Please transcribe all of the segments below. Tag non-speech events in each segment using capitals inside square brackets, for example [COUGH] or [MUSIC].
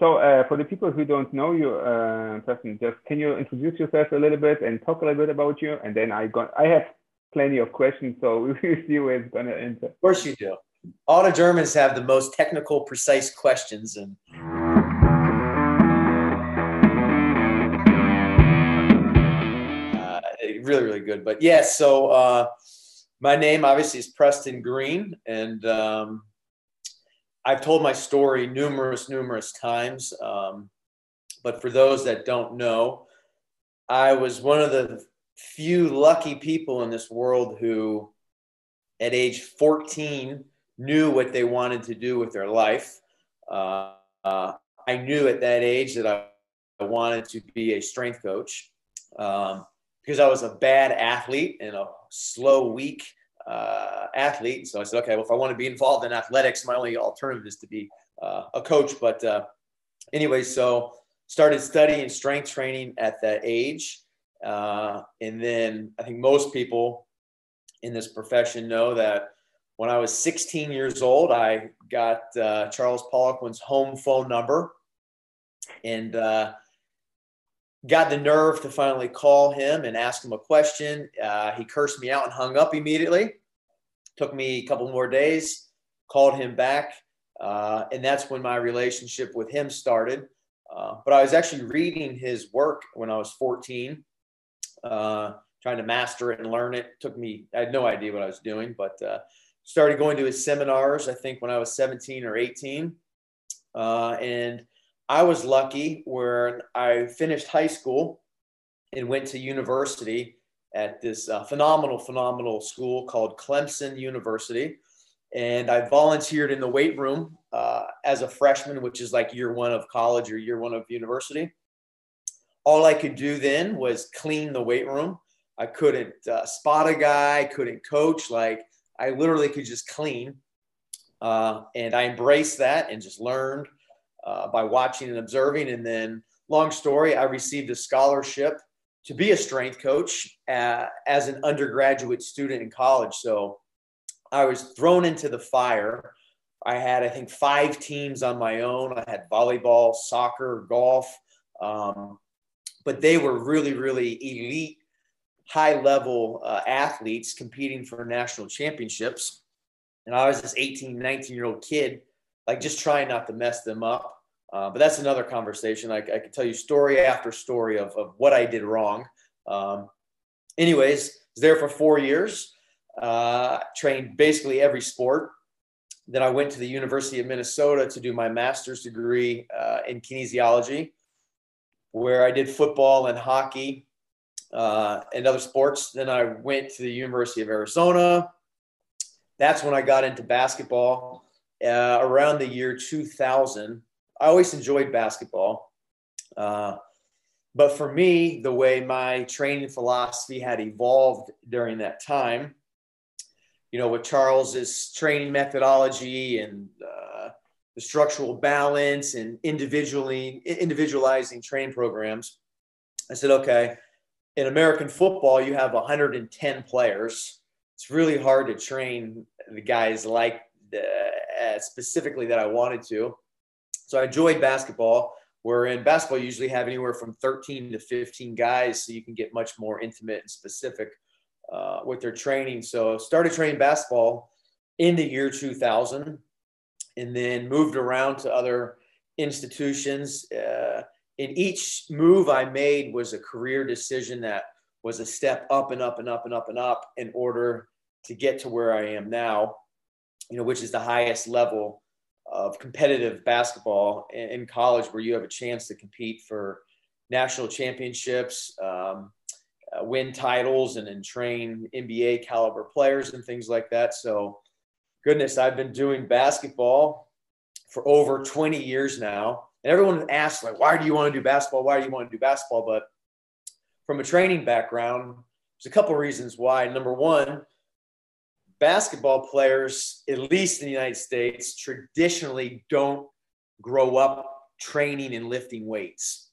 So uh, for the people who don't know you, uh, Preston, just can you introduce yourself a little bit and talk a little bit about you? And then I got I have plenty of questions, so [LAUGHS] we'll see where it's gonna enter. Of course you do. All the Germans have the most technical, precise questions, and uh, really, really good. But yes, yeah, so uh, my name obviously is Preston Greene, and um, I've told my story numerous, numerous times. Um, but for those that don't know, I was one of the few lucky people in this world who, at age 14, knew what they wanted to do with their life. Uh, uh, I knew at that age that I, I wanted to be a strength coach um, because I was a bad athlete and a slow, weak uh, athlete. So I said, okay, well, if I want to be involved in athletics, my only alternative is to be uh, a coach. But uh, anyway, so started studying strength training at that age. Uh, and then I think most people in this profession know that when I was 16 years old, I got uh, Charles Poliquin's home phone number and uh, got the nerve to finally call him and ask him a question. Uh, he cursed me out and hung up immediately. Took me a couple more days, called him back, uh, and that's when my relationship with him started. Uh, but I was actually reading his work when I was 14, uh, trying to master it and learn it. Took me, I had no idea what I was doing, but uh, started going to his seminars, I think, when I was 17 or 18. Uh, and I was lucky when I finished high school and went to university at this uh, phenomenal, phenomenal school called Clemson University. And I volunteered in the weight room uh, as a freshman, which is like year one of college or year one of university. All I could do then was clean the weight room. I couldn't uh, spot a guy, couldn't coach. Like I literally could just clean. Uh, and I embraced that and just learned uh, by watching and observing. And then, long story, I received a scholarship to be a strength coach uh, as an undergraduate student in college. So I was thrown into the fire. I had, I think, five teams on my own. I had volleyball, soccer, golf, um, but they were really, really elite, high level uh, athletes competing for national championships. And I was this 18, 19 year old kid, like just trying not to mess them up. Uh, but that's another conversation. I, I could tell you story after story of, of what I did wrong. Um, anyways, was there for four years, uh, trained basically every sport. Then I went to the University of Minnesota to do my master's degree uh, in kinesiology, where I did football and hockey uh, and other sports. Then I went to the University of Arizona. That's when I got into basketball uh, around the year 2000. I always enjoyed basketball. Uh, but for me, the way my training philosophy had evolved during that time, you know, with Charles's training methodology and uh, the structural balance and individually individualizing training programs, I said, okay, in American football, you have 110 players. It's really hard to train the guys like uh, specifically that I wanted to. So I enjoyed basketball. Where in basketball, you usually have anywhere from 13 to 15 guys, so you can get much more intimate and specific uh, with their training. So started training basketball in the year 2000, and then moved around to other institutions. Uh, in each move I made was a career decision that was a step up and up and up and up and up in order to get to where I am now, you know, which is the highest level of competitive basketball in, college where you have a chance to compete for national championships, um, uh, win titles, and then train NBA caliber players and things like that. So, goodness, I've been doing basketball for over 20 years now. And everyone asks, like, why do you want to do basketball? Why do you want to do basketball? But from a training background, there's a couple reasons why. Number one, basketball players, at least in the United States, traditionally don't grow up training and lifting weights.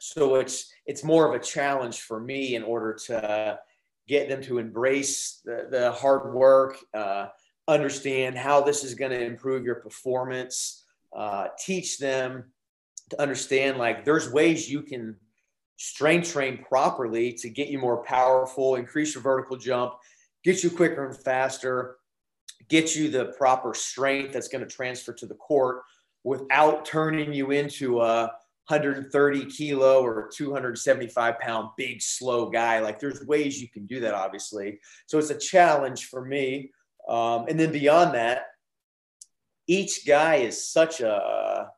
So it's it's more of a challenge for me in order to get them to embrace the, the hard work, uh, understand how this is going to improve your performance, uh, teach them to understand like there's ways you can strength train properly to get you more powerful, increase your vertical jump, get you quicker and faster, get you the proper strength that's going to transfer to the court without turning you into a 130 kilo or 275 pound big slow guy. Like there's ways you can do that obviously. So it's a challenge for me. Um, and then beyond that each guy is such a,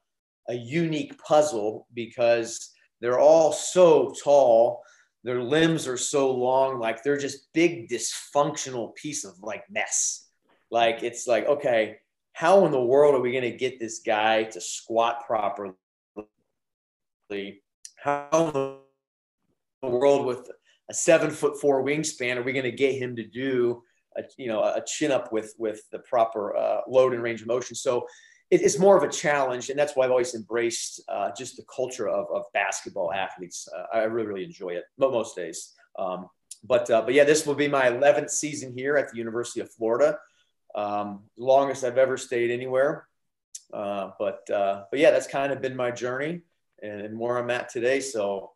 a unique puzzle because they're all so tall their limbs are so long like they're just big dysfunctional piece of like mess. Like it's like okay how in the world are we going to get this guy to squat properly? How in the world with a seven foot four wingspan are we going to get him to do a, you know a chin up with with the proper uh, load and range of motion? So it, it's more of a challenge and that's why i've always embraced uh, just the culture of, of basketball athletes uh, i really really enjoy it but most days um, but uh, but yeah this will be my 11th season here at the university of florida um, longest i've ever stayed anywhere uh, but uh, but yeah that's kind of been my journey and, and where I'm at today. So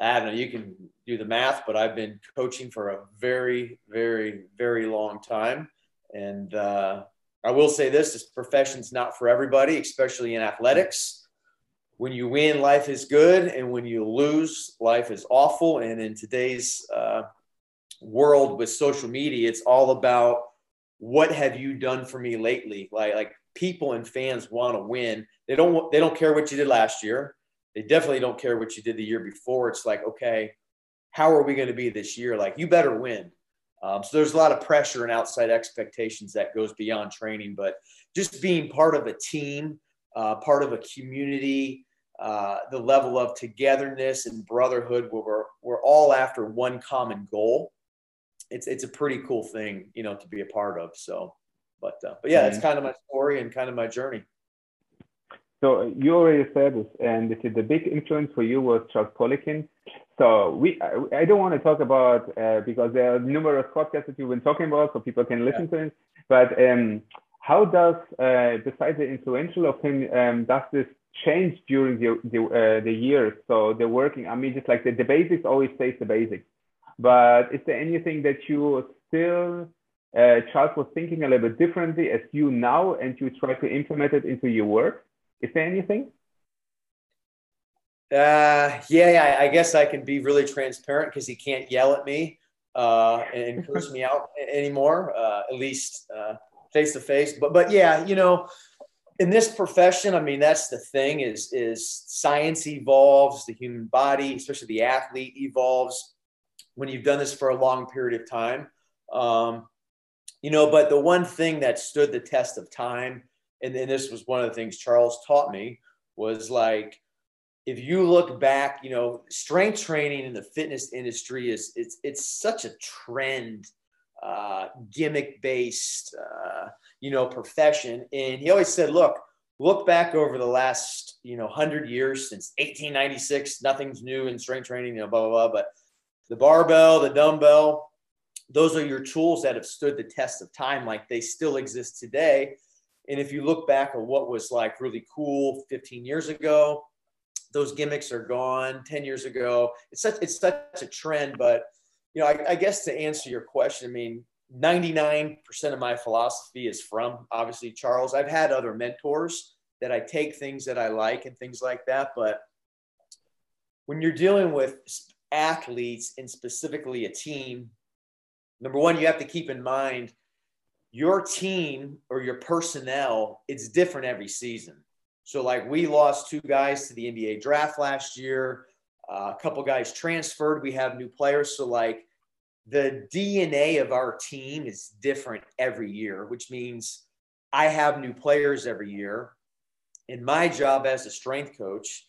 I don't know, you can do the math, but I've been coaching for a very, very, very long time. And uh, I will say this this profession's not for everybody, especially in athletics. When you win, life is good. And when you lose, life is awful. And in today's uh, world with social media, it's all about what have you done for me lately? Like, like people and fans want to win. They don't, they don't care what you did last year. They definitely don't care what you did the year before. It's like, okay, how are we going to be this year? Like, you better win. Um, so there's a lot of pressure and outside expectations that goes beyond training, but just being part of a team, uh, part of a community, uh, the level of togetherness and brotherhood where we're, we're all after one common goal. It's, it's a pretty cool thing, you know, to be a part of. So, but, uh, but yeah, that's mm-hmm. kind of my story and kind of my journey. So you already said this, and this is the big influence for you was Charles Poliquin. So we, I, don't want to talk about uh, because there are numerous podcasts that you've been talking about, so people can listen yeah. to it. But um, how does, uh, besides the influential of him, um, does this change during the the, uh, the years? So the working, I mean, just like the, the basics always stays the basics. But is there anything that you still uh, Charles was thinking a little bit differently as you now, and you try to implement it into your work? Is there anything? Uh, yeah, I, I guess I can be really transparent because he can't yell at me uh, and [LAUGHS] curse me out anymore, uh, at least face to face. But but yeah, you know, in this profession, I mean, that's the thing is is science evolves, the human body, especially the athlete evolves when you've done this for a long period of time. Um, you know, but the one thing that stood the test of time and then this was one of the things Charles taught me was like if you look back, you know, strength training in the fitness industry is it's it's such a trend, uh, gimmick based, uh, you know, profession. And he always said, look, look back over the last you know hundred years since 1896, nothing's new in strength training, you know, blah blah blah. But the barbell, the dumbbell, those are your tools that have stood the test of time, like they still exist today. And if you look back at what was like really cool 15 years ago, those gimmicks are gone 10 years ago. It's such, it's such a trend, but you know, I, I guess to answer your question, I mean, 99% of my philosophy is from obviously Charles. I've had other mentors that I take things that I like and things like that. But when you're dealing with athletes and specifically a team, number one, you have to keep in mind your team or your personnel, it's different every season. So, like, we lost two guys to the NBA draft last year. Uh, a couple guys transferred. We have new players. So, like, the DNA of our team is different every year, which means I have new players every year. And my job as a strength coach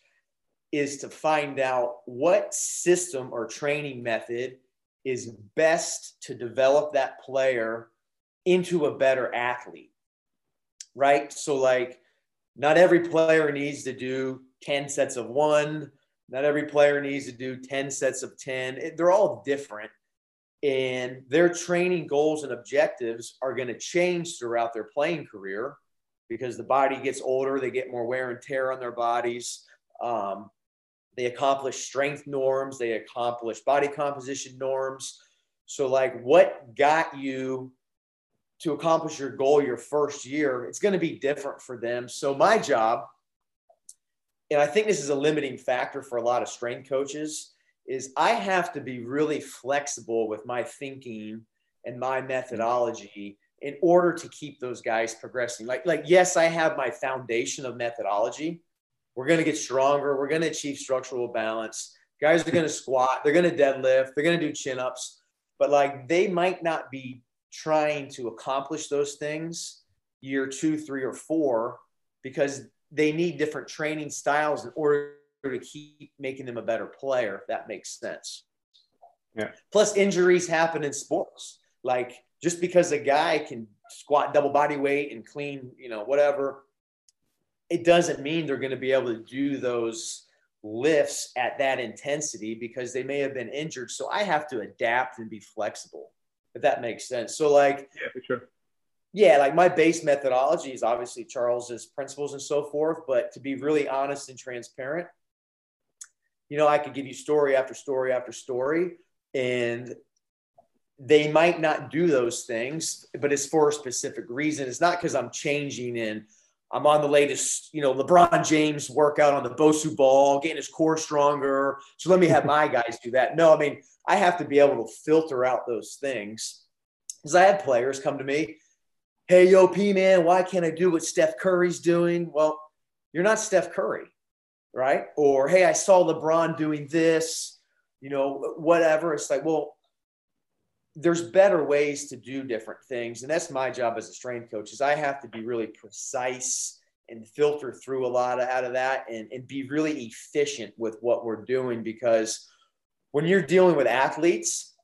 is to find out what system or training method is best to develop that player into a better athlete, right? So, like, not every player needs to do 10 sets of one, not every player needs to do 10 sets of 10. They're all different. And their training goals and objectives are going to change throughout their playing career because the body gets older, they get more wear and tear on their bodies. Um, they accomplish strength norms, they accomplish body composition norms. So, like, what got you to accomplish your goal your first year? It's going to be different for them. So, my job, and I think this is a limiting factor for a lot of strength coaches, is I have to be really flexible with my thinking and my methodology in order to keep those guys progressing. Like, like yes, I have my foundation of methodology. We're going to get stronger. We're going to achieve structural balance. Guys are going to squat. They're going to deadlift. They're going to do chin ups. But like they might not be trying to accomplish those things year two, three, or four because they need different training styles in order to keep making them a better player, if that makes sense. Yeah. Plus, injuries happen in sports. Like just because a guy can squat double body weight and clean, you know, whatever, it doesn't mean they're going to be able to do those lifts at that intensity because they may have been injured. So I have to adapt and be flexible, if that makes sense. So, like, yeah, for sure. Yeah, like my base methodology is obviously Charles's principles and so forth. But to be really honest and transparent, you know, I could give you story after story after story, and they might not do those things, but it's for a specific reason. It's not because I'm changing and I'm on the latest, you know, LeBron James workout on the Bosu ball, getting his core stronger. So let me have [LAUGHS] my guys do that. No, I mean, I have to be able to filter out those things. Because I had players come to me, hey, yo, P man, why can't I do what Steph Curry's doing? Well, you're not Steph Curry, right? Or hey, I saw LeBron doing this, you know, whatever. It's like, well, there's better ways to do different things. And that's my job as a strength coach is i have to be really precise and filter through a lot of, out of that and, and be really efficient with what we're doing. Because when you're dealing with athletes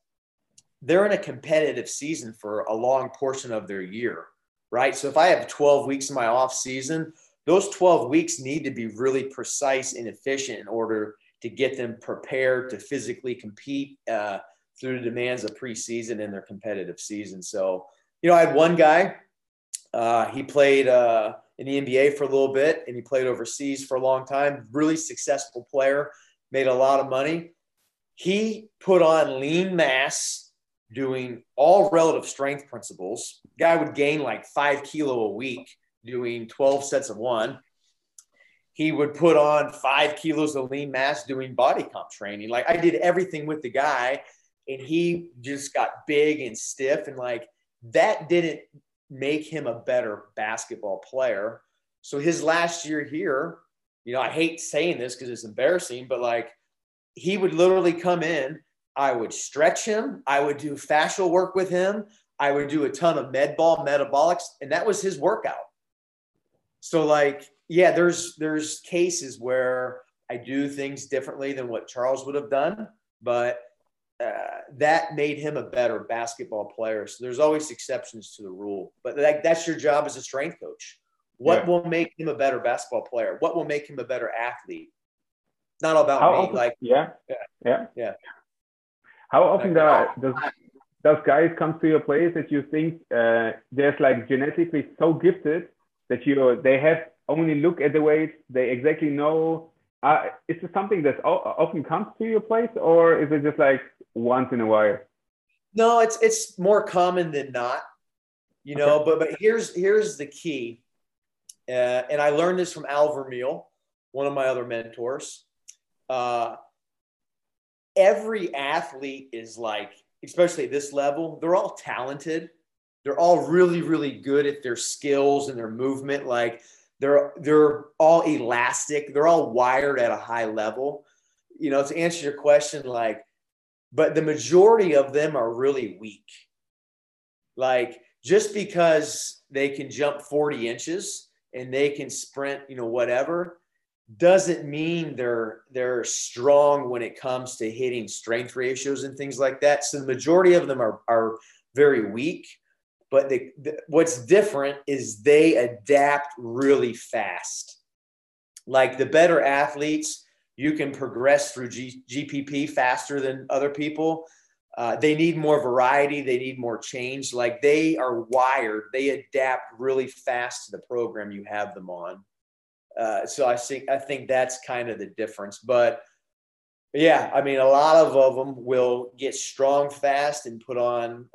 they're in a competitive season for a long portion of their year right? So if i have 12 weeks in my off season those 12 weeks need to be really precise and efficient in order to get them prepared to physically compete uh, through the demands of preseason and their competitive season. So, you know, I had one guy, uh, he played uh, in the NBA for a little bit and he played overseas for a long time, really successful player, made a lot of money. He put on lean mass doing all relative strength principles. Guy would gain like five kilo a week doing 12 sets of one. He would put on five kilos of lean mass doing body comp training. Like I did everything with the guy and he just got big and stiff and like that didn't make him a better basketball player. So his last year here, you know, I hate saying this because it's embarrassing, but like he would literally come in, I would stretch him, I would do fascial work with him, I would do a ton of med ball metabolics, and that was his workout. So like, yeah, there's there's cases where I do things differently than what Charles would have done, but uh, that made him a better basketball player. So there's always exceptions to the rule, but that, that's your job as a strength coach. What yeah. will make him a better basketball player? What will make him a better athlete? Not all about How me. Often, like yeah, yeah, yeah, yeah. How often like, does does guys come to your place that you think uh, they're like genetically so gifted that you they have only look at the weight, they exactly know uh, is it something that often comes to your place, or is it just like once in a while? No, it's it's more common than not. You know, okay. but but here's here's the key, uh, and I learned this from Al Vermeil, one of my other mentors. Uh, every athlete is like, especially at this level, they're all talented. They're all really, really good at their skills and their movement. Like they're they're all elastic. They're all wired at a high level. You know, to answer your question, like, but the majority of them are really weak. Like, just because they can jump 40 inches and they can sprint, you know, whatever, doesn't mean they're they're strong when it comes to hitting strength ratios and things like that. So the majority of them are are very weak. But the, what's different is they adapt really fast. Like the better athletes, you can progress through G, GPP faster than other people. Uh, they need more variety. They need more change. Like they are wired. They adapt really fast to the program you have them on. Uh, so I think I think that's kind of the difference. But yeah, I mean, a lot of, of them will get strong fast and put on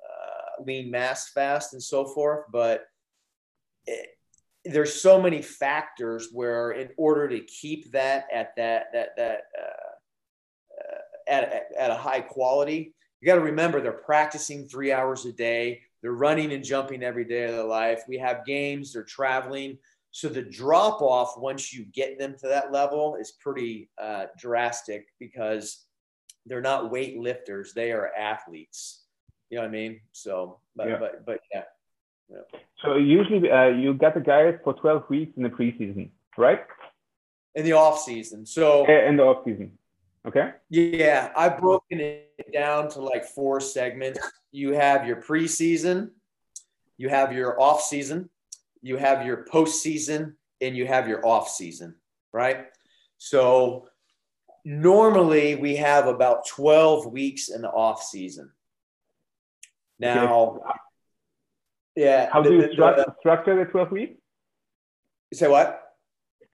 lean mass fast and so forth. But it, there's so many factors where, in order to keep that at that that that uh, uh at, at, at a high quality, you got to remember they're practicing three hours a day. They're running and jumping every day of their life. We have games. They're traveling. So the drop off once you get them to that level is pretty uh, drastic because they're not weight lifters; they are athletes. You know what I mean? So, but yeah. but but yeah. yeah. So usually uh, you get the guys for 12 weeks in the preseason, right? In the off season. So in the off season. Okay. Yeah, I've broken it down to like four segments. You have your preseason, you have your off season, you have your postseason and you have your off season, right? So normally we have about 12 weeks in the off season. Now, okay. yeah. How do you stru- the, structure the 12 weeks? Say what?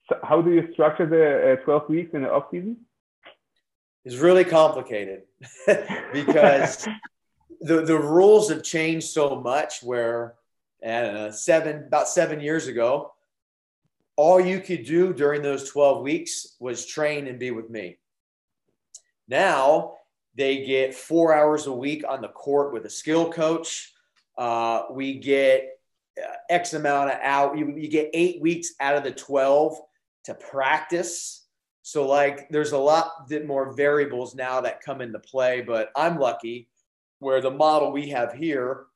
So how do you structure the uh, 12 weeks in the off season? It's really complicated [LAUGHS] because the, the rules have changed so much where and uh, seven about seven years ago all you could do during those 12 weeks was train and be with me now they get four hours a week on the court with a skill coach. Uh, we get uh, x amount of out you, you get eight weeks out of the 12 to practice. So like there's a lot more variables now that come into play but i'm lucky where the model we have here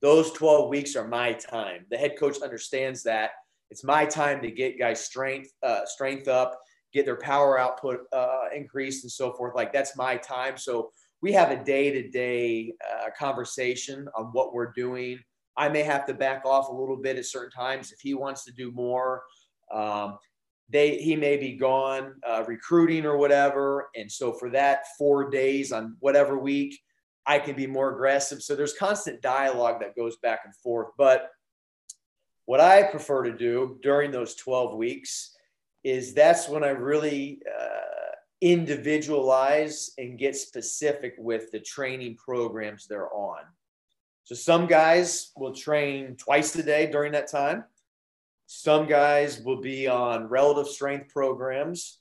those 12 weeks are my time. The head coach understands that. It's my time to get guys strength, uh, strength up, get their power output uh, increased and so forth. Like that's my time. So we have a day to day conversation on what we're doing. I may have to back off a little bit at certain times if he wants to do more. Um, they he may be gone uh, recruiting or whatever, and so for that four days on whatever week, I can be more aggressive. So there's constant dialogue that goes back and forth. But what I prefer to do during those 12 weeks is that's when I really uh, individualize and get specific with the training programs they're on. So some guys will train twice a day during that time. Some guys will be on relative strength programs.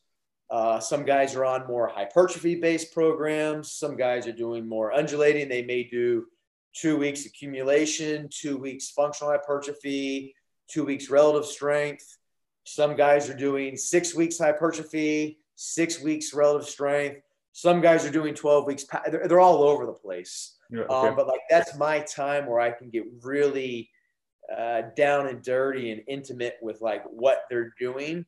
Uh, some guys are on more hypertrophy based programs. Some guys are doing more undulating. They may do two weeks accumulation, two weeks functional hypertrophy, two weeks relative strength. Some guys are doing six weeks hypertrophy, six weeks relative strength. Some guys are doing 12 weeks. They're, they're all over the place. Yeah, okay. um, but like that's my time where I can get really uh, down and dirty and intimate with like what they're doing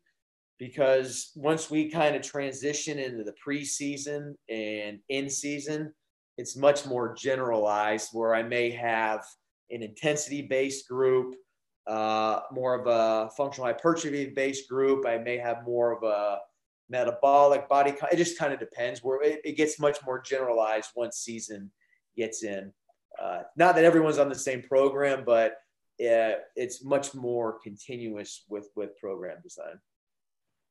because once we kind of transition into the preseason and in season, it's much more generalized where I may have an intensity based group, uh, more of a functional hypertrophy based group. I may have more of a metabolic body. It just kind of depends where it, it, gets much more generalized once season gets in. Uh, not that everyone's on the same program, but uh, it's much more continuous with with program design.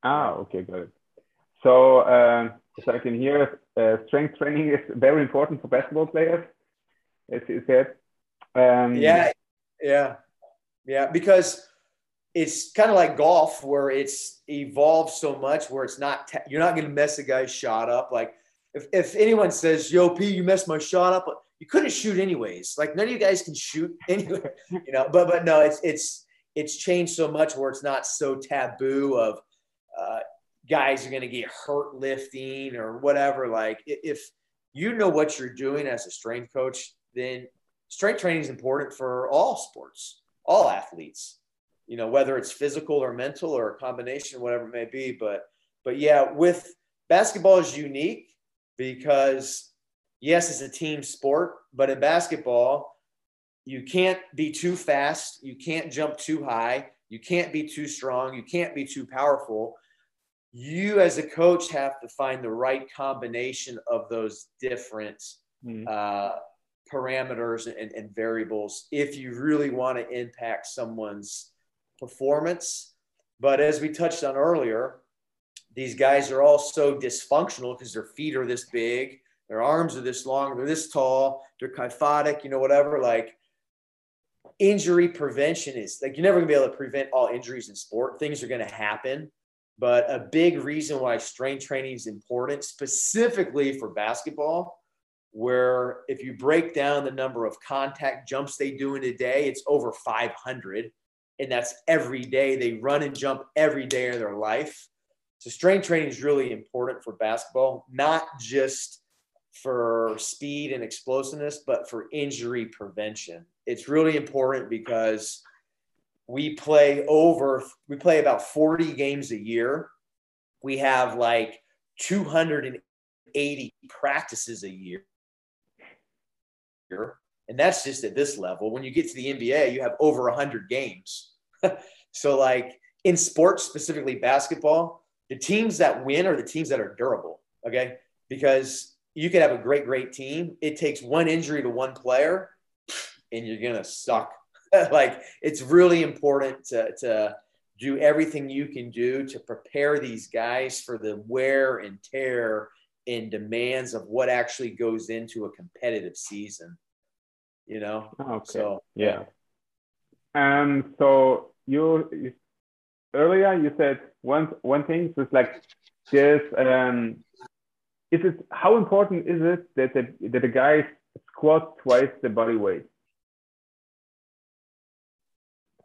Ah, okay, good. So, uh, as I can hear, uh, strength training is very important for basketball players, as you said. Um, yeah, yeah, yeah, because it's kind of like golf where it's evolved so much where it's not, you're not going to mess a guy's shot up. Like, if, if anyone says, Yo, P, you messed my shot up, you couldn't shoot anyways. Like, none of you guys can shoot [LAUGHS] anyway, you know, but, but no, it's, it's, it's changed so much where it's not so taboo of, uh, guys are going to get hurt lifting or whatever. Like if you know what you're doing as a strength coach, then strength training is important for all sports, all athletes. You know, whether it's physical or mental or a combination, whatever it may be. But but yeah, with basketball is unique because yes, it's a team sport, but in basketball, you can't be too fast, you can't jump too high, you can't be too strong, you can't be too powerful you as a coach have to find the right combination of those different mm-hmm. uh, parameters and, and, variables if you really want to impact someone's performance But as we touched on earlier, these guys are all so dysfunctional because their feet are this big, their arms are this long, they're this tall, they're kyphotic, you know, whatever. Like injury prevention is like you're never gonna be able to prevent all injuries in sport. Things are gonna happen. But a big reason why strength training is important, specifically for basketball, where if you break down the number of contact jumps they do in a day, it's over 500. And that's every day. They run and jump every day of their life. So, strength training is really important for basketball, not just for speed and explosiveness, but for injury prevention. It's really important because we play over, we play about 40 games a year. We have like 280 practices a year and that's just at this level. When you get to the NBA, you have over 100 games. [LAUGHS] so, like in sports, specifically basketball, the teams that win are the teams that are durable. Okay. Because you could have a great, great team. It takes one injury to one player and you're going to suck. [LAUGHS] like it's really important to, to do everything you can do to prepare these guys for the wear and tear and demands of what actually goes into a competitive season you know? Okay. So yeah. um so you, you earlier you said one one thing was like this um is it how important is it that the, that the guys squat twice the body weight?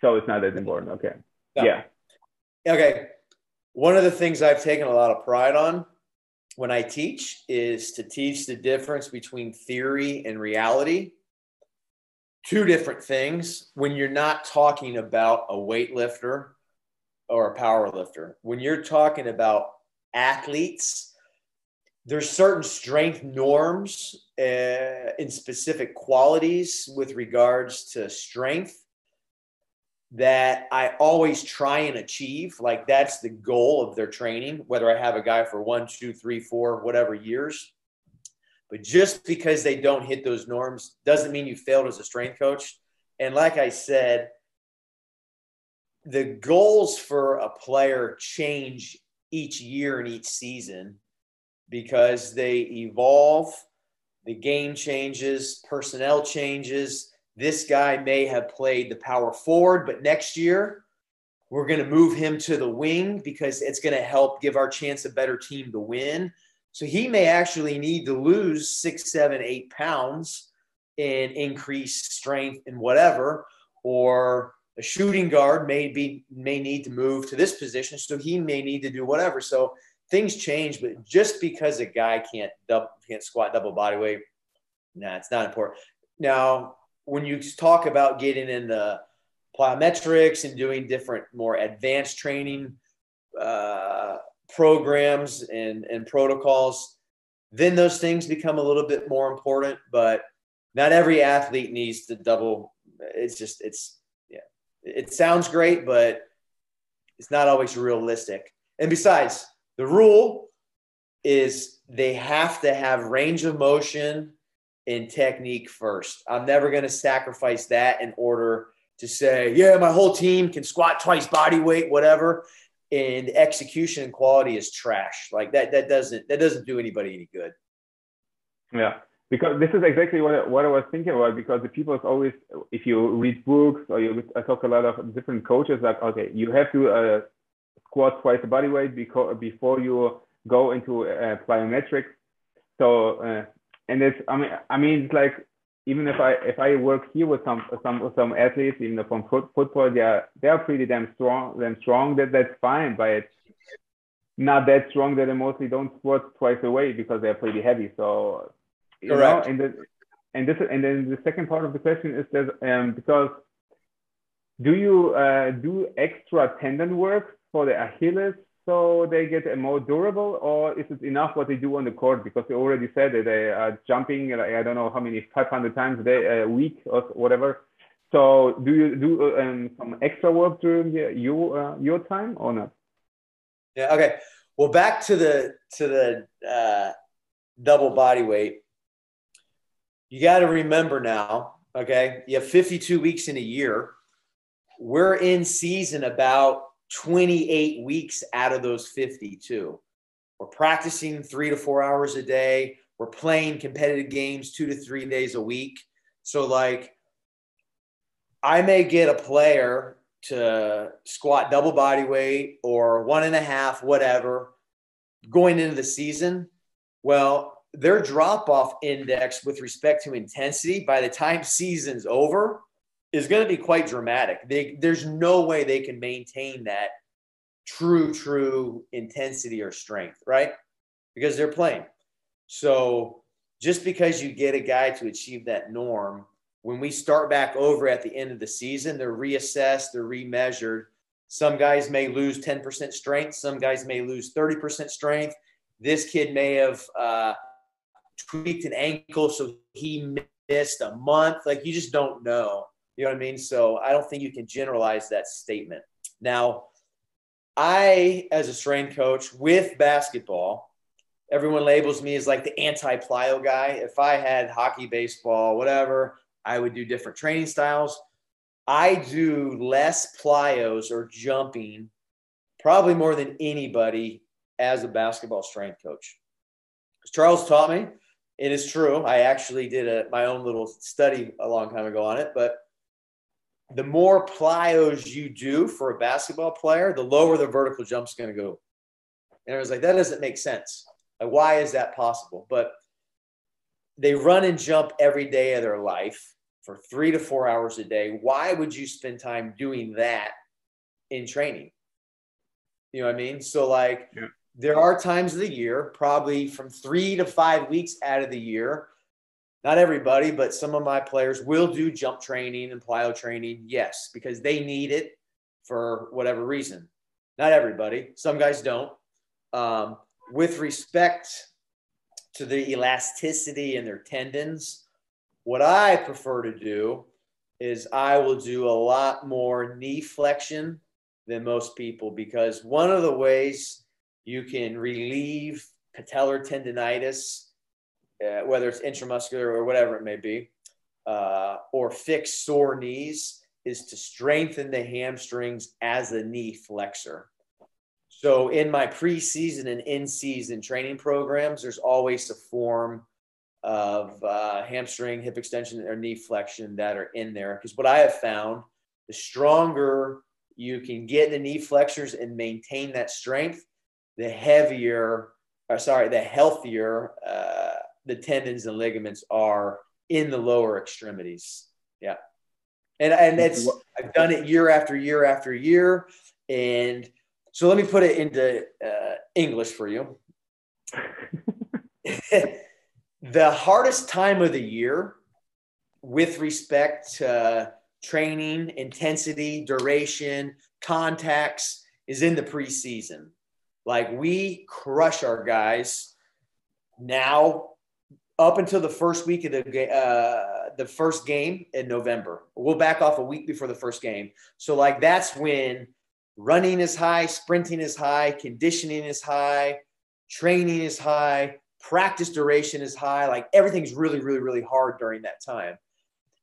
So it's not that important. Okay. No. yeah. Okay. One of the things i've taken a lot of pride on when I teach is to teach the difference between theory and reality. Two different things when you're not talking about a weightlifter or a power lifter. When you're talking about athletes, there's certain strength norms uh, in specific qualities with regards to strength that I always try and achieve. Like that's the goal of their training, whether I have a guy for one, two, three, four, whatever years. But just because they don't hit those norms doesn't mean you failed as a strength coach. And like I said, the goals for a player change each year and each season because they evolve, the game changes, personnel changes this guy may have played the power forward, but next year we're going to move him to the wing because it's going to help give our chance a better team to win. So he may actually need to lose six, seven, eight pounds and increase strength and whatever, or a shooting guard may be may need to move to this position, so he may need to do whatever. So things change, but just because a guy can't double, can't squat double body weight, nah, it's not important. Now when you talk about getting into plyometrics and doing different, more advanced training uh, programs and, and protocols, then those things become a little bit more important. But not every athlete needs to double. It's just, it's, yeah, it sounds great, but it's not always realistic. And besides, the rule is they have to have range of motion in technique first. I'm never going to sacrifice that in order to say, yeah, my whole team can squat twice body weight, whatever. And execution and quality is trash. Like that, that doesn't, that doesn't do anybody any good. Yeah. Because this is exactly what I, what I was thinking about. Because the people is always, if you read books or you I talk a lot of different coaches, like okay, you have to uh, squat twice the body weight because before you go into uh, plyometrics. So uh, and it's I mean I mean it's like even if I if I work here with some some some athletes even from football they are they are pretty damn strong damn strong. That that's fine but it's not that strong that they mostly don't squat twice a way because they're pretty heavy. So you Correct. know and the, and this and then the second part of the question is that um, because do you uh, do extra tendon work for the Achilles so they get a more durable, or is it enough what they do on the court? Because they already said that they are jumping, I don't know how many, 500 times a day, a week or whatever. So do you do um, some extra work during your uh, your time or not? Yeah. Okay. Well, back to the to the uh, double body weight. You got to remember now. Okay, you have 52 weeks in a year. We're in season about 28 weeks out of those 52. We're practicing three to four hours a day. We're playing competitive games two to three days a week. So, like, I may get a player to squat double body weight or one and a half, whatever, going into the season. Well, their drop off index with respect to intensity by the time season's over is going to be quite dramatic. They, there's no way they can maintain that true, true intensity or strength, right? Because they're playing. So just because you get a guy to achieve that norm, when we start back over at the end of the season, they're reassessed, they're remeasured. Some guys may lose 10% strength, some guys may lose 30% strength. This kid may have uh, tweaked an ankle, so he missed a month. Like you just don't know. You know what I mean? So I don't think you can generalize that statement. Now, I, as a strength coach with basketball, everyone labels me as like the anti plyo guy. If I had hockey, baseball, whatever, I would do different training styles. I do less plyos or jumping probably more than anybody as a basketball strength coach. Charles taught me, it is true. I actually did a, my own little study a long time ago on it, but the more plyos you do for a basketball player, the lower the vertical jump's going to go. And I was like, that doesn't make sense. Like, why is that possible? But they run and jump every day of their life for three to four hours a day. Why would you spend time doing that in training? You know what I mean? So, like, yeah. there are times of the year, probably from three to five weeks out of the year, not everybody, but some of my players will do jump training and plyo training. Yes, because they need it for whatever reason. Not everybody. Some guys don't. Um, with respect to the elasticity in their tendons, what I prefer to do is I will do a lot more knee flexion than most people because one of the ways you can relieve patellar tendonitis uh, whether it's intramuscular or whatever it may be, uh, or fix sore knees, is to strengthen the hamstrings as a knee flexor. So in my preseason and in-season training programs, there's always a form of uh, hamstring, hip extension, or knee flexion that are in there. Because what I have found, the stronger you can get the knee flexors and maintain that strength, the heavier, or sorry, the healthier uh, the tendons and ligaments are in the lower extremities. Yeah. And, and it's, I've done it year after year after year. And so let me put it into uh, English for you. [LAUGHS] the hardest time of the year with respect to training, intensity, duration, contacts is in the preseason. Like we crush our guys now up until the first week of the uh, the first game in November. We'll back off a week before the first game. So like that's when running is high, sprinting is high, conditioning is high, training is high, practice duration is high. Like everything's really, really, really hard during that time.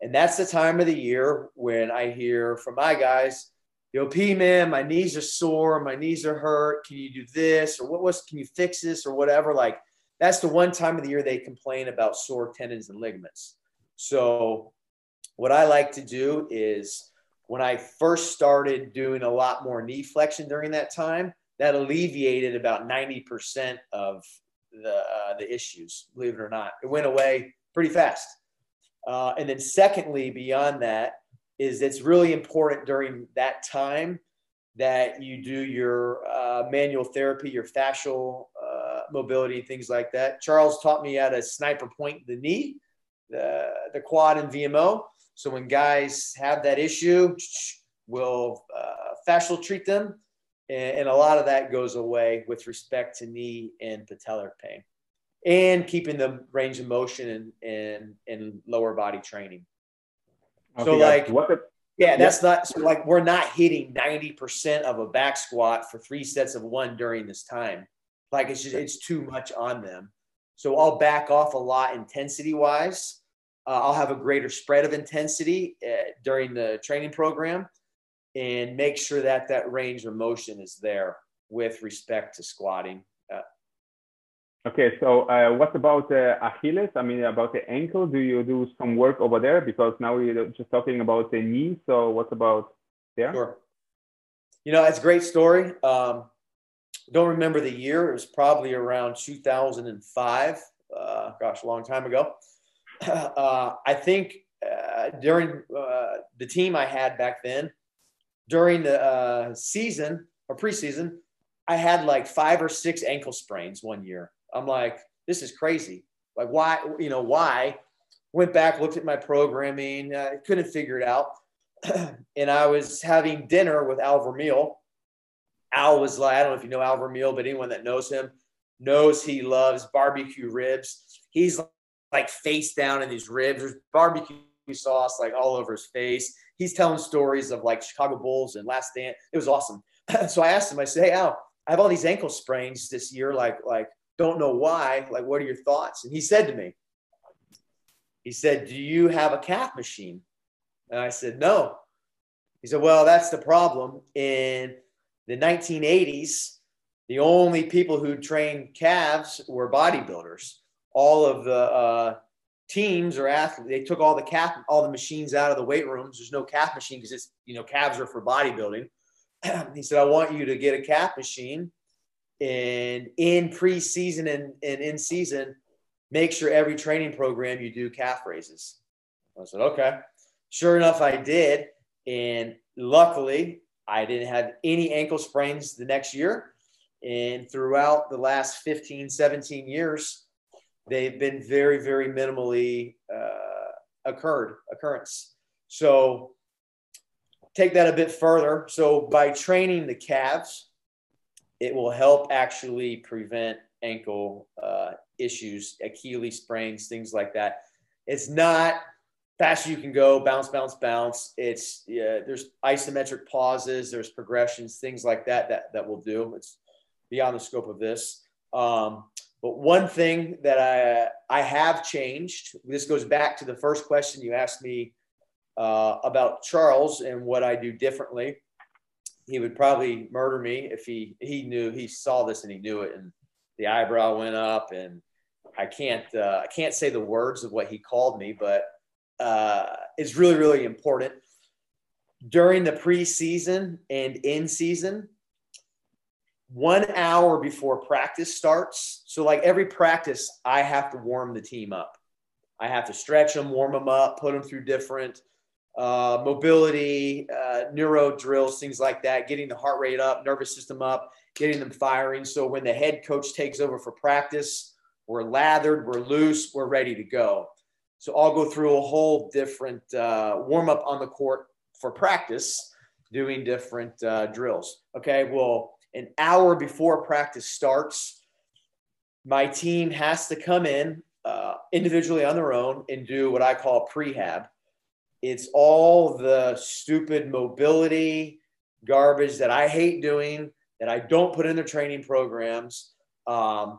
And that's the time of the year when I hear from my guys, yo, P man, my knees are sore, my knees are hurt. Can you do this? Or what was can you fix this or whatever? Like that's the one time of the year they complain about sore tendons and ligaments. So, what I like to do is when I first started doing a lot more knee flexion during that time, that alleviated about 90% of the, uh, the issues, believe it or not. It went away pretty fast. Uh, and then, secondly, beyond that, is it's really important during that time that you do your uh, manual therapy, your fascial mobility and things like that. Charles taught me how to sniper point the knee, the, the quad and VMO. So when guys have that issue, we'll uh, fascial treat them. And, and a lot of that goes away with respect to knee and patellar pain and keeping the range of motion and, and, and lower body training. Okay, so like, what the, yeah, that's not so like we're not hitting 90% of a back squat for three sets of one during this time. Like it's just it's too much on them. So I'll back off a lot intensity wise. Uh, I'll have a greater spread of intensity uh, during the training program. and make sure that that range of motion is there with respect to squatting. Uh, okay, so uh, what about the Achilles? I mean, about the ankle, do you do some work over there? Because now we're just talking about the knee. So what about there? Sure. You know, it's a great story. Um, don't remember the year. It was probably around 2005. Uh, gosh, a long time ago. [CLEARS THROAT] Uh, I think uh, during uh, the team I had back then, during the uh, season or preseason, I had like five or six ankle sprains one year. I'm like, this is crazy. Like, why? You know, why? Went back, looked at my programming, uh, couldn't figure it out. [CLEARS THROAT] and I was having dinner with Al Vermeil. Al was like, I don't know if you know Al Vermeil, but anyone that knows him knows he loves barbecue ribs. He's like face down in these ribs. There's barbecue sauce like all over his face. He's telling stories of like Chicago Bulls and Last Dance. It was awesome. [LAUGHS] so I asked him, I said, Hey Al, I have all these ankle sprains this year. Like, like, don't know why. Like, what are your thoughts? And he said to me, he said, Do you have a calf machine? And I said, No. He said, Well, that's the problem. In the 1980s, the only people who trained calves were bodybuilders. All of the uh, teams or athletes, they took all the calf, all the machines out of the weight rooms. There's no calf machine because it's, you know, calves are for bodybuilding. [CLEARS THROAT] he said, I want you to get a calf machine and in preseason and, and in season, make sure every training program you do calf raises. I said, okay. Sure enough, I did. And luckily, I didn't have any ankle sprains the next year. And throughout the last 15, 17 years, they've been very, very minimally uh, occurred occurrence. So take that a bit further. So by training the calves, it will help actually prevent ankle uh, issues, Achilles sprains, things like that. It's not fast as you can go, bounce, bounce, bounce. It's yeah, there's isometric pauses, there's progressions, things like that that that will do. It's beyond the scope of this. Um, but one thing that I I have changed. This goes back to the first question you asked me uh, about Charles and what I do differently. He would probably murder me if he he knew he saw this and he knew it, and the eyebrow went up, and I can't uh, I can't say the words of what he called me, but uh, is really really important during the preseason and in season. One hour before practice starts, so like every practice, I have to warm the team up. I have to stretch them, warm them up, put them through different uh, mobility, uh, neuro drills, things like that, getting the heart rate up, nervous system up, getting them firing. So when the head coach takes over for practice, we're lathered, we're loose, we're ready to go. So I'll go through a whole different uh, warm up on the court for practice, doing different uh, drills. Okay, well, an hour before practice starts, my team has to come in uh, individually on their own and do what I call prehab it's all the stupid mobility garbage that I hate doing, that I don't put in the training programs. Um,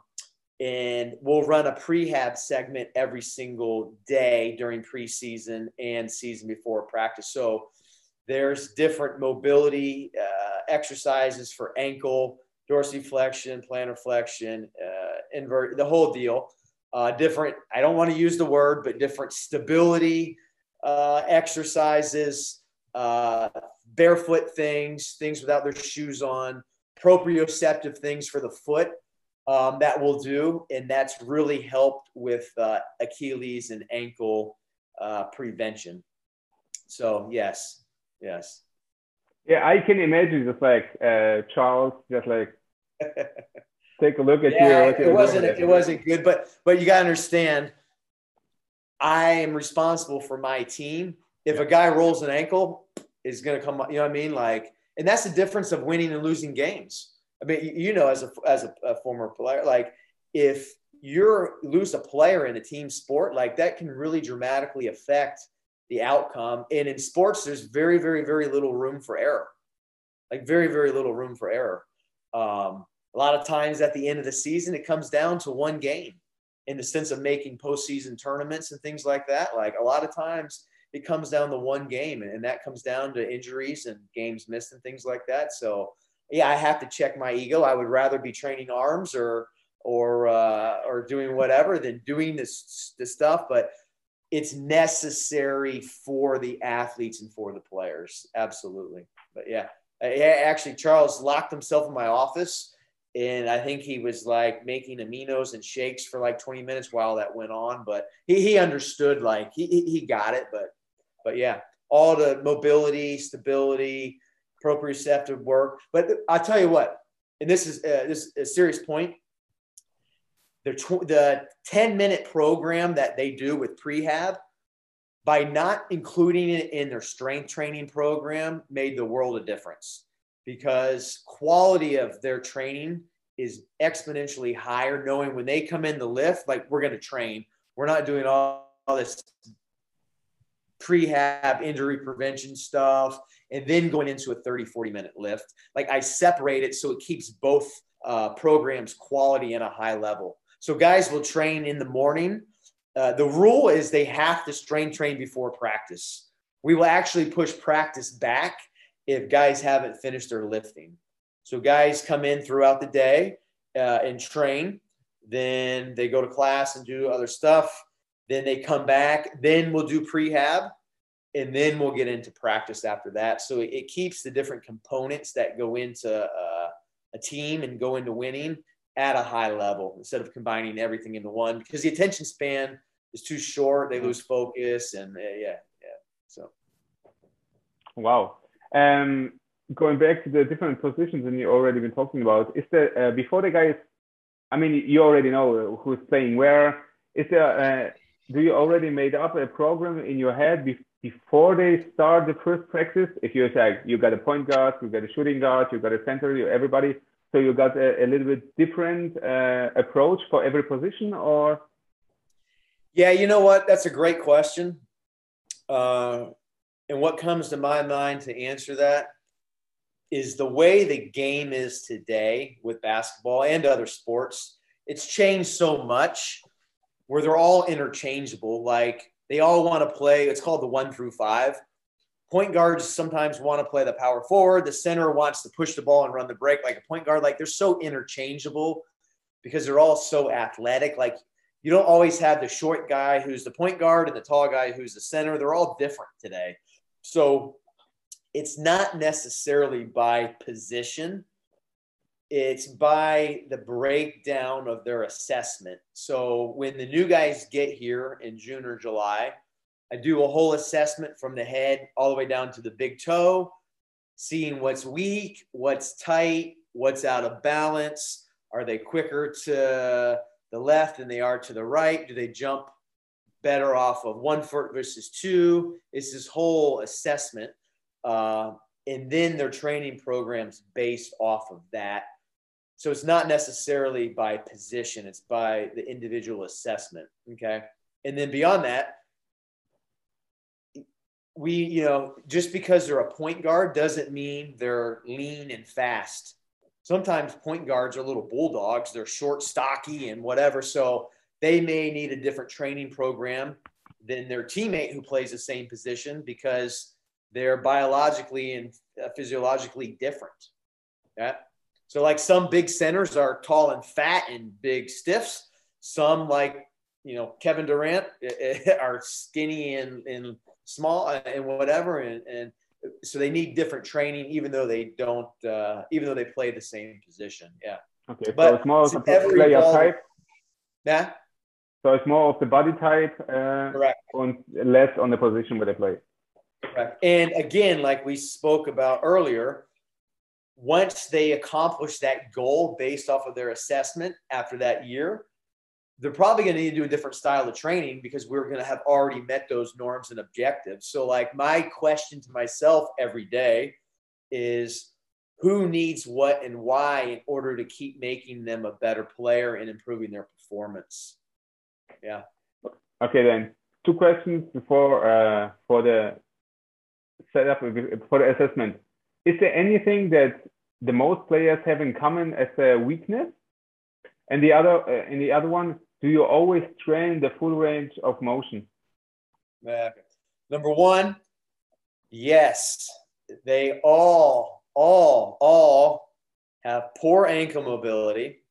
and we'll run a prehab segment every single day during preseason and season before practice. So there's different mobility uh, exercises for ankle, dorsiflexion, plantar flexion, uh, invert, the whole deal. Uh, different, I don't want to use the word, but different stability uh, exercises, uh, barefoot things, things without their shoes on, proprioceptive things for the foot um, that will do. And that's really helped with uh, Achilles and ankle uh, prevention. So, yes, yes. Yeah, I can imagine just like uh, Charles, just like [LAUGHS] take a look at yeah, you. It wasn't. It wasn't good, but but you gotta understand I am responsible for my team. If a guy rolls an ankle, is going to come, you know what I mean? Like, and that's the difference of winning and losing games. I mean, you know, as a, as a, a former player, like if you're lose a player in a team sport, like that can really dramatically affect the outcome. And in sports, there's very, very, very little room for error. Like very, very little room for error. Um, a lot of times at the end of the season, it comes down to one game in the sense of making postseason tournaments and things like that. Like a lot of times it comes down to one game, and that comes down to injuries and games missed and things like that. So yeah, I have to check my ego. I would rather be training arms or or uh, or doing whatever than doing this this stuff, but it's necessary for the athletes and for the players. Absolutely. But yeah, actually, Charles locked himself in my office and I think he was like making aminos and shakes for like 20 minutes while that went on. But he, he understood, like he, he got it. But but yeah, all the mobility, stability, proprioceptive work. But I'll tell you what, and this is uh, this is a serious point. The tw- the 10 minute program that they do with prehab by not including it in their strength training program made the world a difference because quality of their training is exponentially higher knowing when they come in the lift like we're going to train we're not doing all, all this prehab injury prevention stuff and then going into a 30 40 minute lift like i separate it so it keeps both uh, programs quality and a high level so guys will train in the morning uh, the rule is they have to strength train before practice we will actually push practice back if guys haven't finished their lifting. So guys come in throughout the day uh, and train, then they go to class and do other stuff. Then they come back. Then we'll do prehab, and then we'll get into practice after that. So it, it keeps the different components that go into uh, a team and go into winning at a high level instead of combining everything into one because the attention span is too short. They lose focus, and uh, yeah, yeah. So. Wow. Um, going back to the different positions and you already been talking about, is there uh, before the guys? I mean, you already know who's playing where. Is there? Uh, do you already made up a program in your head before they start the first practice? If you say you got a point guard, you got a shooting guard, you got a center, you everybody. So you got a, a little bit different uh, approach for every position, or? Yeah, you know what? That's a great question. Uh, and what comes to my mind to answer that is the way the game is today with basketball and other sports. It's changed so much where they're all interchangeable. Like they all want to play, it's called the one through five. Point guards sometimes want to play the power forward. The center wants to push the ball and run the break like a point guard. Like they're so interchangeable because they're all so athletic. Like you don't always have the short guy who's the point guard and the tall guy who's the center. They're all different today. So it's not necessarily by position, it's by the breakdown of their assessment. So when the new guys get here in June or July, I do a whole assessment from the head all the way down to the big toe, seeing what's weak, what's tight, what's out of balance. Are they quicker to the left than they are to the right? Do they jump better off of one foot versus two. It's this whole assessment. Uh, and then their training programs based off of that. So it's not necessarily by position, it's by the individual assessment. Okay. And then beyond that, we, you know, just because they're a point guard doesn't mean they're lean and fast. Sometimes point guards are little bulldogs, they're short, stocky, and whatever. So they may need a different training program than their teammate who plays the same position because they're biologically and uh, physiologically different. Yeah. So, like some big centers are tall and fat and big stiffs. Some, like, you know, Kevin Durant [LAUGHS] are skinny and, and small uh, and whatever. And, and so they need different training, even though they don't, uh, even though they play the same position. Yeah. Okay. But so it's more of player type. Yeah. So it's more of the body type uh, Correct. and less on the position where they play. Correct. And again, like we spoke about earlier, once they accomplish that goal based off of their assessment after that year, they're probably going to need to do a different style of training because we're going to have already met those norms and objectives. So, like, my question to myself every day is who needs what and why in order to keep making them a better player and improving their performance? Yeah. Okay, then two questions before uh, for the setup for the assessment. Is there anything that the most players have in common as a weakness? And the other, uh, and the other one, do you always train the full range of motion? Yeah. Number one, yes, they all, all, all have poor ankle mobility.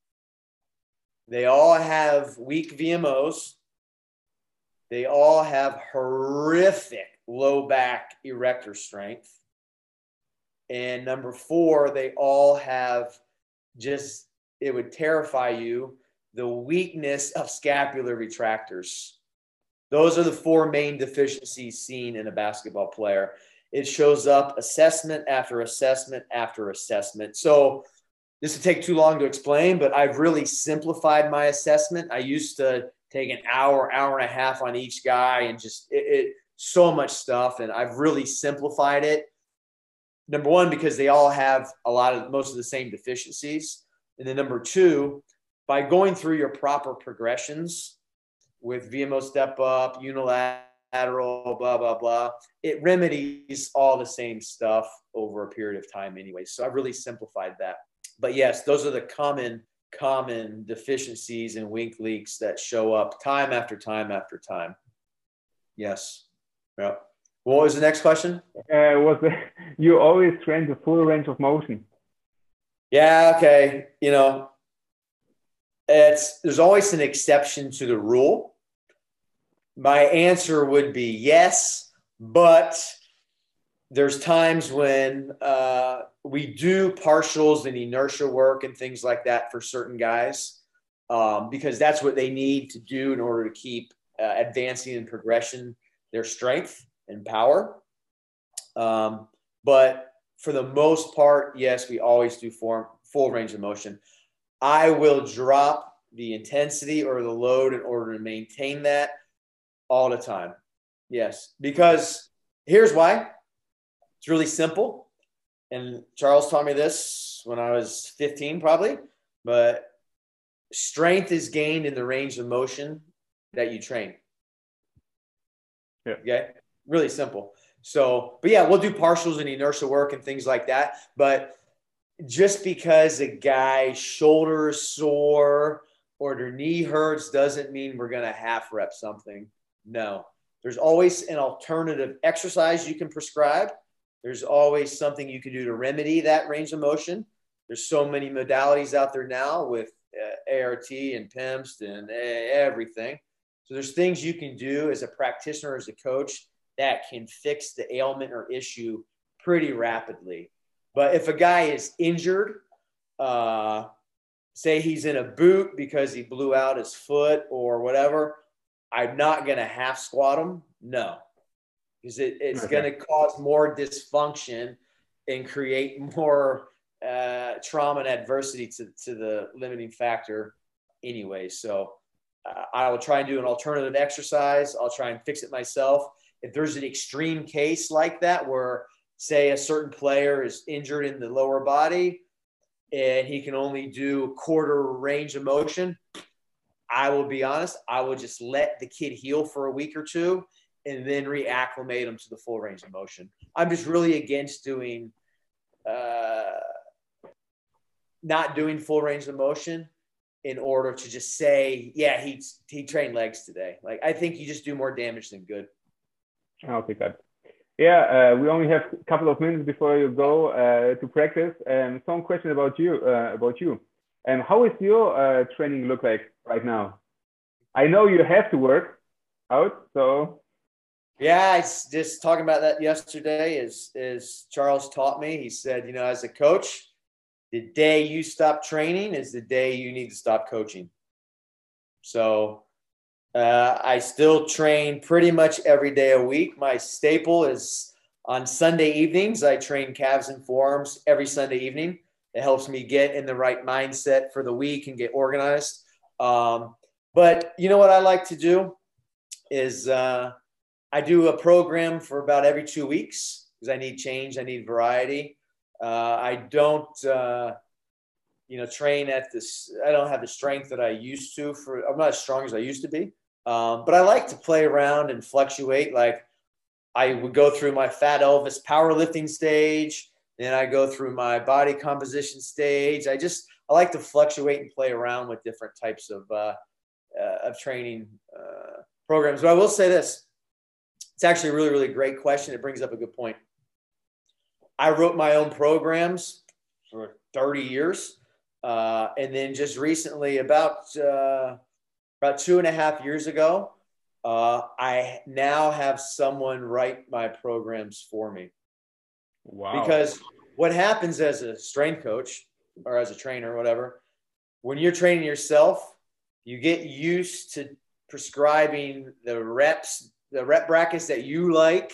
They all have weak VMOs. They all have horrific low back erector strength. And number four, they all have just, it would terrify you, the weakness of scapular retractors. Those are the four main deficiencies seen in a basketball player. It shows up assessment after assessment after assessment. So, this would take too long to explain, but I've really simplified my assessment. I used to take an hour, hour and a half on each guy and just it, it so much stuff. And I've really simplified it. Number one, because they all have a lot of most of the same deficiencies. And then number two, by going through your proper progressions with VMO step up, unilateral, blah, blah, blah, it remedies all the same stuff over a period of time anyway. So I've really simplified that. But yes, those are the common, common deficiencies and wink leaks that show up time after time after time. Yes. Yeah. What was the next question? Uh, was the, [LAUGHS] you always train the full range of motion? Yeah. Okay. You know, it's there's always an exception to the rule. My answer would be yes, but there's times when uh, we do partials and inertia work and things like that for certain guys um, because that's what they need to do in order to keep uh, advancing and progression their strength and power. Um, but for the most part, yes, we always do form full range of motion. I will drop the intensity or the load in order to maintain that all the time. Yes, because here's why. It's really simple. And Charles taught me this when I was 15, probably. But strength is gained in the range of motion that you train. Yeah. Okay. Really simple. So, but yeah, we'll do partials and inertia work and things like that. But just because a guy's shoulder is sore or their knee hurts doesn't mean we're going to half rep something. No. There's always an alternative exercise you can prescribe. There's always something you can do to remedy that range of motion. There's so many modalities out there now with uh, ART and PEMST and uh, everything. So there's things you can do as a practitioner, as a coach, that can fix the ailment or issue pretty rapidly. But if a guy is injured, uh, say he's in a boot because he blew out his foot or whatever, I'm not going to half squat him. No, because it, it's okay. going to cause more dysfunction and create more uh, trauma and adversity to, to the limiting factor anyway. So uh, I will try and do an alternative exercise. I'll try and fix it myself. If there's an extreme case like that where, say, a certain player is injured in the lower body and he can only do quarter range of motion, I will be honest, I will just let the kid heal for a week or two and then reacclimate him to the full range of motion. I'm just really against doing, uh, not doing full range of motion in order to just say, yeah, he he trained legs today. Like I think you just do more damage than good. Okay, good. Yeah, uh, we only have a couple of minutes before you go uh, to practice. And some question about you, uh, about you. And how is your uh, training look like right now? I know you have to work out, so. Yeah, I just talking about that yesterday. Is is Charles taught me? He said, you know, as a coach, the day you stop training is the day you need to stop coaching. So uh, I still train pretty much every day a week. My staple is on Sunday evenings. I train calves and forearms every Sunday evening. It helps me get in the right mindset for the week and get organized. Um, but you know what I like to do is uh, I do a program for about every two weeks because I need change, I need variety. Uh, I don't, uh, you know, train at this. I don't have the strength that I used to. For I'm not as strong as I used to be. Um, but I like to play around and fluctuate. Like I would go through my Fat Elvis powerlifting stage, then I go through my body composition stage. I just I like to fluctuate and play around with different types of uh, uh, of training uh, programs. But I will say this: It's actually a really, really great question. It brings up a good point. I wrote my own programs for 30 years. Uh, and then just recently, about uh, about two and a half years ago, uh, I now have someone write my programs for me. Wow. Because what happens as a strength coach or as a trainer, whatever, when you're training yourself, you get used to prescribing the reps, the rep brackets that you like,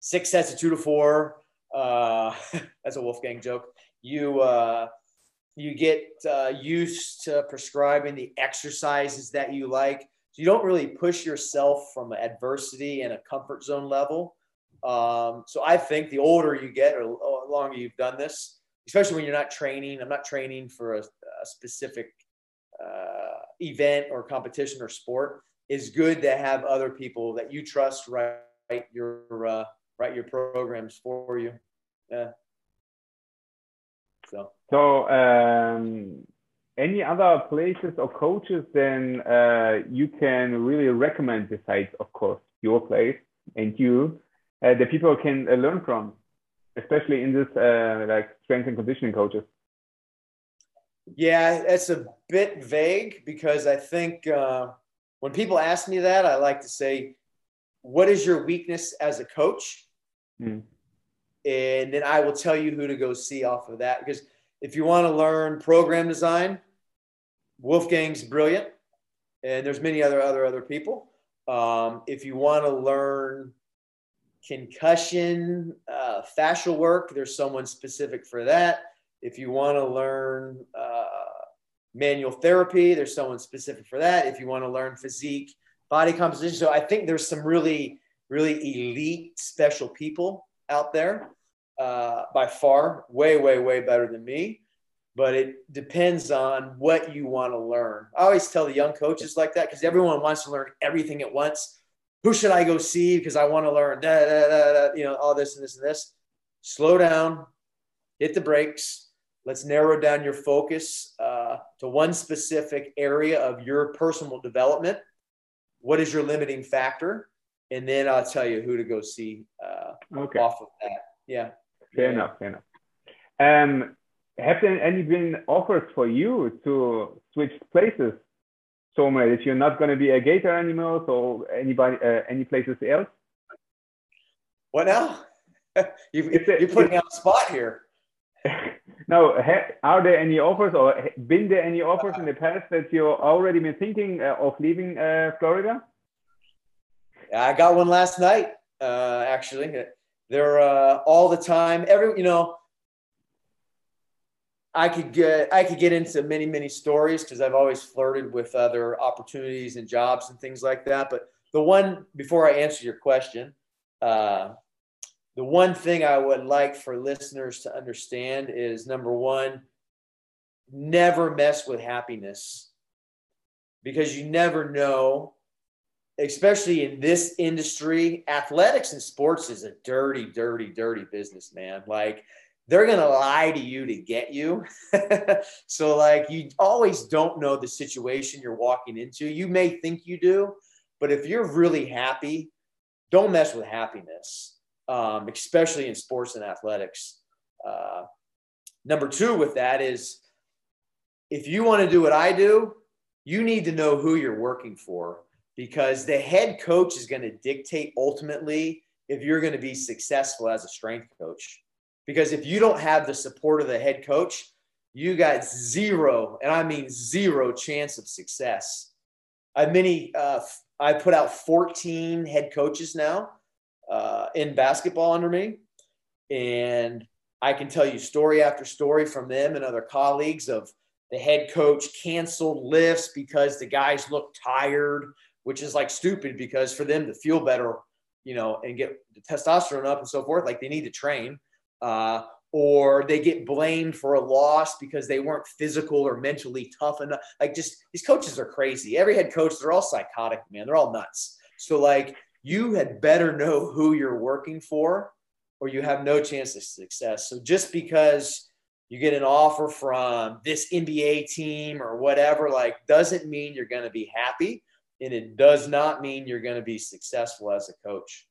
six sets of two to four. Uh, [LAUGHS] that's a Wolfgang joke. You uh, you get uh, used to prescribing the exercises that you like. So you don't really push yourself from adversity and a comfort zone level. Um, so I think the older you get, or the longer you've done this, especially when you're not training. I'm not training for a, a specific uh, event or competition or sport. Is good to have other people that you trust write your uh, write your programs for you. Yeah. So. So um, any other places or coaches then uh, you can really recommend besides, of course, your place and you uh, that people can uh, learn from, especially in this uh, like strength and conditioning coaches? Yeah, it's a bit vague because I think uh, when people ask me that, I like to say, "What is your weakness as a coach?" Mm. And then I will tell you who to go see off of that. Because if you want to learn program design, Wolfgang's brilliant, and there's many other other other people. Um, if you want to learn concussion, uh, fascial work, there's someone specific for that. If you want to learn uh, manual therapy, there's someone specific for that. If you want to learn physique, body composition. So I think there's some really, really elite special people out there uh, by far, way, way, way better than me. But it depends on what you want to learn. I always tell the young coaches like that because everyone wants to learn everything at once who should I go see because I want to learn, da, da, da, you know, all this and this and this. Slow down, hit the brakes. Let's narrow down your focus uh, to one specific area of your personal development. What is your limiting factor? And then I'll tell you who to go see uh, okay. off of that. Yeah. Fair yeah. enough. Fair enough. Um, have there any been offers for you to switch places somewhere much. You're not going to be a Gator anymore, so anybody, uh, any places else? What now? [LAUGHS] you, you're putting me on the spot here. [LAUGHS] now, are there any offers or been there any offers in the past that you've already been thinking uh, of leaving uh, Florida? I got one last night, uh, actually. They're uh, all the time. Every, you know, I could get I could get into many many stories because I've always flirted with other opportunities and jobs and things like that. But the one before I answer your question, uh, the one thing I would like for listeners to understand is number one, never mess with happiness because you never know, especially in this industry. Athletics and sports is a dirty, dirty, dirty business, man. Like they're going to lie to you to get you. [LAUGHS] so, like, you always don't know the situation you're walking into. You may think you do, but if you're really happy, don't mess with happiness, um, especially in sports and athletics. Uh, number two, with that, is if you want to do what I do, you need to know who you're working for because the head coach is going to dictate ultimately if you're going to be successful as a strength coach because if you don't have the support of the head coach, you got zero, and I mean zero chance of success. I many uh, I put out 14 head coaches now uh, in basketball under me, and I can tell you story after story from them and other colleagues of the head coach canceled lifts because the guys look tired, which is like stupid because for them to feel better, you know, and get the testosterone up and so forth, like they need to train uh, or they get blamed for a loss because they weren't physical or mentally tough enough. Like, just these coaches are crazy. Every head coach, they're all psychotic, man. They're all nuts. So, like, you had better know who you're working for, or you have no chance of success. So, just because you get an offer from this NBA team or whatever, like, doesn't mean you're going to be happy. And it does not mean you're going to be successful as a coach.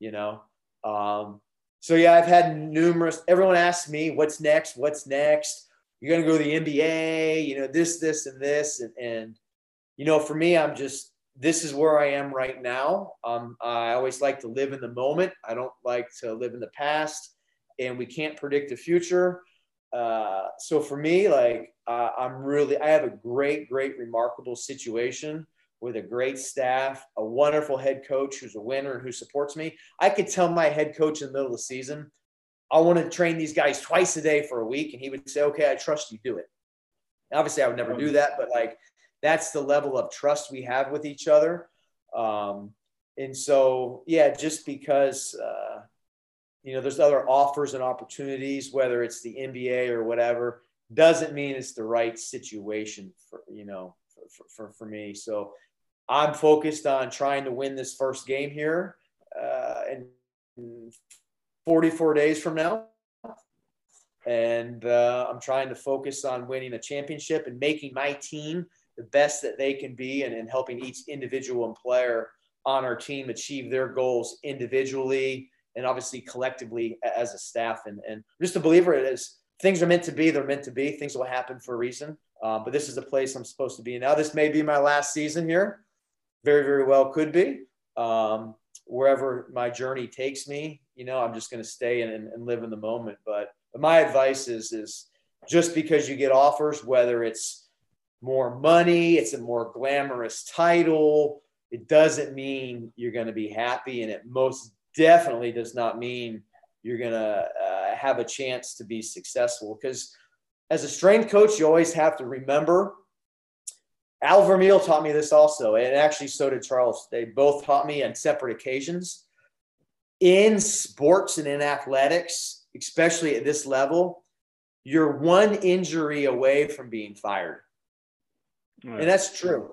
you know. Um, so yeah, I've had numerous. Everyone asks me, "What's next? What's next?" You're gonna go to the NBA, you know, this, this, and this, and, and you know, for me, I'm just this is where I am right now. Um, I always like to live in the moment. I don't like to live in the past, and we can't predict the future. Uh, so for me, like uh, I'm really, I have a great, great, remarkable situation with a great staff, a wonderful head coach who's a winner and who supports me. I could tell my head coach in the middle of the season, I want to train these guys twice a day for a week, and he would say, "Okay, I trust you. Do it." Obviously, I would never do that, but like that's the level of trust we have with each other. Um, and so, yeah, just because. Uh, you know, there's other offers and opportunities, whether it's the NBA or whatever, doesn't mean it's the right situation for, you know, for, for, for me. So I'm focused on trying to win this first game here uh, in 44 days from now. And uh, I'm trying to focus on winning a championship and making my team the best that they can be and, and helping each individual and player on our team achieve their goals individually and obviously collectively as a staff. And, and just a believer it is things are meant to be, they're meant to be. Things will happen for a reason. Um, but this is the place I'm supposed to be now. This may be my last season here. Very, very well could be. Um, wherever my journey takes me, you know, I'm just going to stay and, and live in the moment. But, my advice is, is just because you get offers, whether it's more money, it's a more glamorous title, it doesn't mean you're going to be happy. And it most definitely does not mean you're going to uh, have a chance to be successful. Because as a strength coach, you always have to remember. Al Vermeil taught me this also, and actually so did Charles. They both taught me on separate occasions. In sports and in athletics, especially at this level, you're one injury away from being fired. Right. And that's true.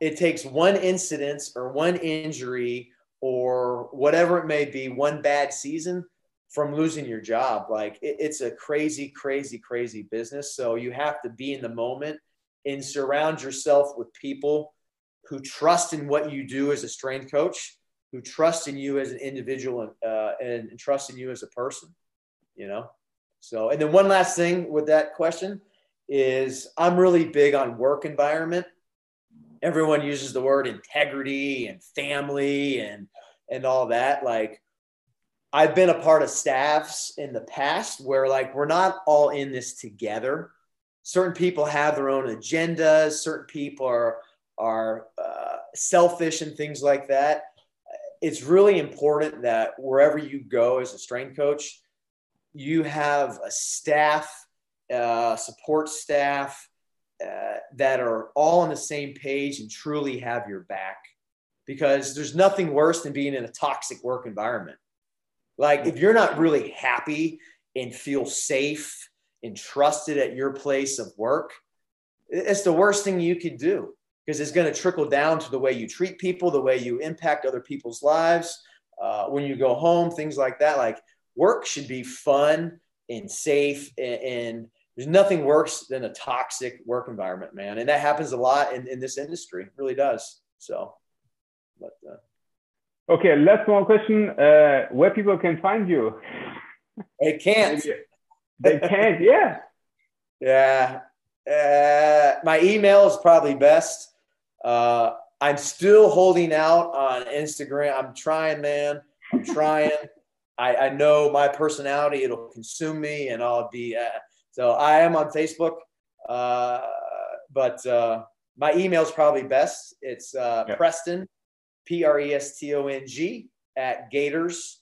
It takes one incident or one injury or whatever it may be, one bad season from losing your job. Like it, it's a crazy, crazy, crazy business. So you have to be in the moment and surround yourself with people who trust in what you do as a strength coach, who trust in you as an individual uh, and, and trust in you as a person, you know? So, and then one last thing with that question is I'm really big on work environment. Everyone uses the word integrity and family and and all that. Like i've been a part of staffs in the past where like we're not all in this together certain people have their own agendas. Certain people are are uh, selfish and things like that. It's really important that wherever you go as a strength coach you have a staff uh, support staff uh, that are all on the same page and truly have your back. Because there's nothing worse than being in a toxic work environment. Like if you're not really happy and feel safe and trusted at your place of work, it's the worst thing you could do because it's going to trickle down to the way you treat people, the way you impact other people's lives. Uh, when you go home, things like that. Like work should be fun and safe and, and there's nothing worse than a toxic work environment, man. And that happens a lot in, in this industry. It really does. So, but, uh, okay. Last one question. Uh, where people can find you? They can't. They can't. Yeah. yeah. Uh, my email is probably best. Uh, I'm still holding out on Instagram. I'm trying, man. I'm trying. [LAUGHS] I, I know my personality, it'll consume me and I'll be, uh, so I am on Facebook, uh, but uh, my email is probably best. It's uh, yeah. Preston, P R E S T O N G, at gators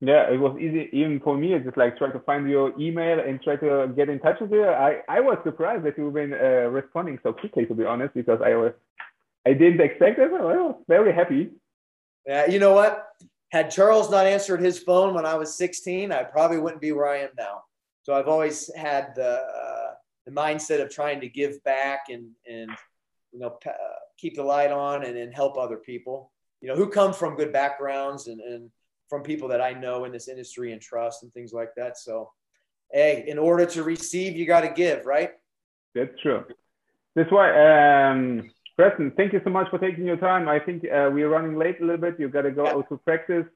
Yeah, it was easy even for me. Just like try to find your email and try to get in touch with you. I, I was surprised that you've been uh, responding so quickly, to be honest, because I was I didn't expect it. I was very happy. Yeah, you know what? had Charles not answered his phone when I was 16, I probably wouldn't be where I am now. So I've always had the, uh, the mindset of trying to give back and, and you know, uh, keep the light on and, and help other people, you know, who come from good backgrounds and, and from people that I know in this industry and trust and things like that. So, hey, in order to receive, you got to give, right? That's true. That's why um, Preston, thank you so much for taking your time. I think uh, we're running late a little bit. You got to go yeah. out to practice.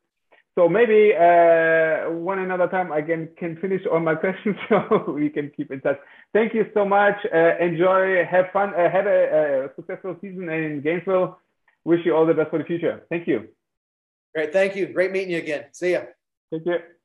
So maybe uh, one another time I can, can finish all my [LAUGHS] questions so we can keep in touch. Thank you so much. Uh, enjoy, have fun, uh, have a, a, successful season in Gainesville. Wish you all the best for the future. Thank you. Great. Thank you. Great meeting you again. See ya. Take care.